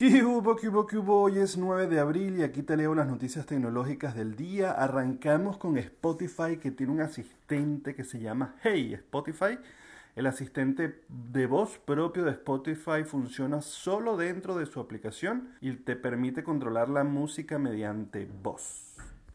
¿Qué hubo, qué hubo? Hoy es 9 de abril y aquí te leo las noticias tecnológicas del día. Arrancamos con Spotify que tiene un asistente que se llama Hey Spotify. El asistente de voz propio de Spotify funciona solo dentro de su aplicación y te permite controlar la música mediante voz.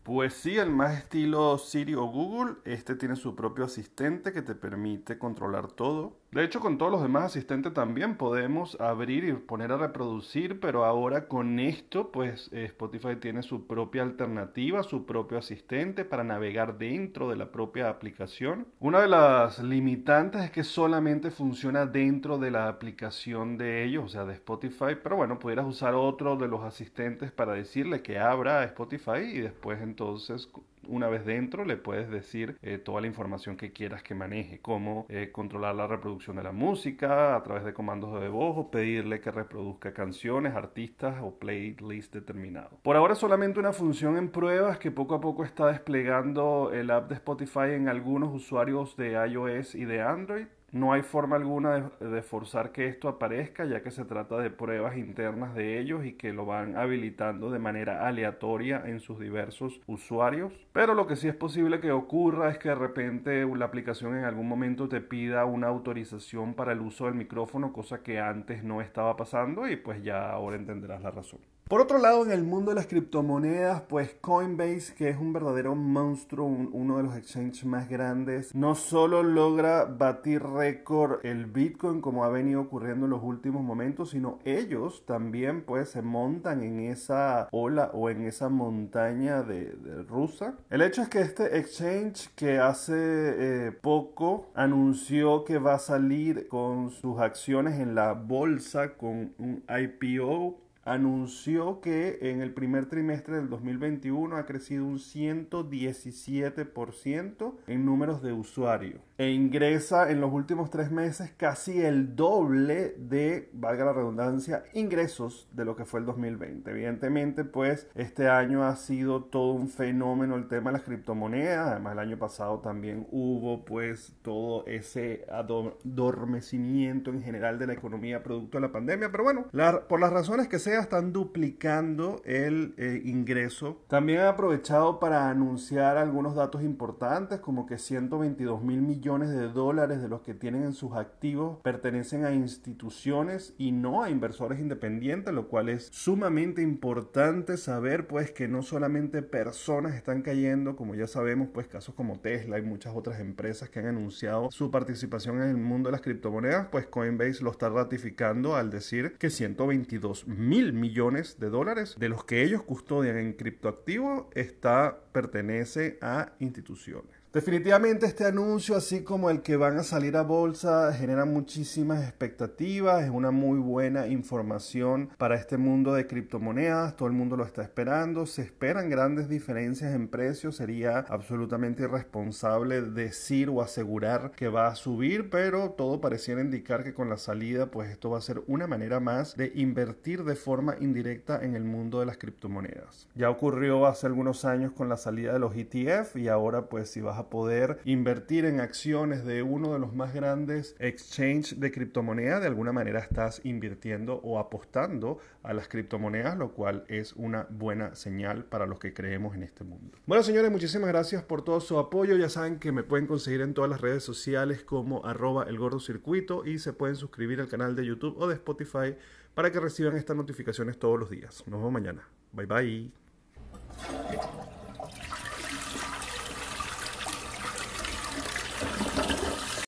Pues sí, el más estilo Siri o Google, este tiene su propio asistente que te permite controlar todo. De hecho, con todos los demás asistentes también podemos abrir y poner a reproducir, pero ahora con esto, pues Spotify tiene su propia alternativa, su propio asistente para navegar dentro de la propia aplicación. Una de las limitantes es que solamente funciona dentro de la aplicación de ellos, o sea, de Spotify, pero bueno, pudieras usar otro de los asistentes para decirle que abra Spotify y después entonces una vez dentro le puedes decir eh, toda la información que quieras que maneje, como eh, controlar la reproducción de la música a través de comandos de voz o pedirle que reproduzca canciones, artistas o playlist determinado. Por ahora solamente una función en pruebas que poco a poco está desplegando el app de Spotify en algunos usuarios de iOS y de Android. No hay forma alguna de, forzar que esto aparezca, ya que se trata de pruebas internas de ellos y que lo van habilitando de manera aleatoria en sus diversos usuarios. Pero lo que sí es posible que ocurra es que de repente la aplicación en algún momento te pida una autorización para el uso del micrófono, cosa que antes no estaba pasando y pues ya ahora entenderás la razón. Por otro lado, en el mundo de las criptomonedas, pues Coinbase, que es un verdadero monstruo, uno de los exchanges más grandes, no solo logra batir récord el Bitcoin como ha venido ocurriendo en los últimos momentos, sino ellos también pues se montan en esa ola o en esa montaña de, rusa. El hecho es que este exchange que hace eh, poco anunció que va a salir con sus acciones en la bolsa con un IPO anunció que en el primer trimestre del 2021 ha crecido un 117% en números de usuarios e ingresa en los últimos tres meses casi el doble de, valga la redundancia, ingresos de lo que fue el 2020. Evidentemente, pues este año ha sido todo un fenómeno el tema de las criptomonedas. Además, el año pasado también hubo pues todo ese adormecimiento en general de la economía producto de la pandemia. Pero bueno, por las razones que sea, están duplicando el eh, ingreso. También han aprovechado para anunciar algunos datos importantes, como que 122 mil millones de dólares de los que tienen en sus activos pertenecen a instituciones y no a inversores independientes, lo cual es sumamente importante saber pues que no solamente personas están cayendo, como ya sabemos pues casos como Tesla y muchas otras empresas que han anunciado su participación en el mundo de las criptomonedas, pues Coinbase lo está ratificando al decir que 122 mil millones de dólares de los que ellos custodian en criptoactivos está pertenece a instituciones. Definitivamente este anuncio, así como el que van a salir a bolsa, genera muchísimas expectativas, es una muy buena información para este mundo de criptomonedas, todo el mundo lo está esperando, se esperan grandes diferencias en precios, sería absolutamente irresponsable decir o asegurar que va a subir, pero todo pareciera indicar que con la salida pues esto va a ser una manera más de invertir de forma indirecta en el mundo de las criptomonedas. Ya ocurrió hace algunos años con la salida de los ETF y ahora pues si vas poder invertir en acciones de uno de los más grandes exchanges de criptomonedas, de alguna manera estás invirtiendo o apostando a las criptomonedas, lo cual es una buena señal para los que creemos en este mundo. Bueno, señores, muchísimas gracias por todo su apoyo. Ya saben que me pueden conseguir en todas las redes sociales como arroba el gordo circuito y se pueden suscribir al canal de YouTube o de Spotify para que reciban estas notificaciones todos los días. Nos vemos mañana. Bye bye.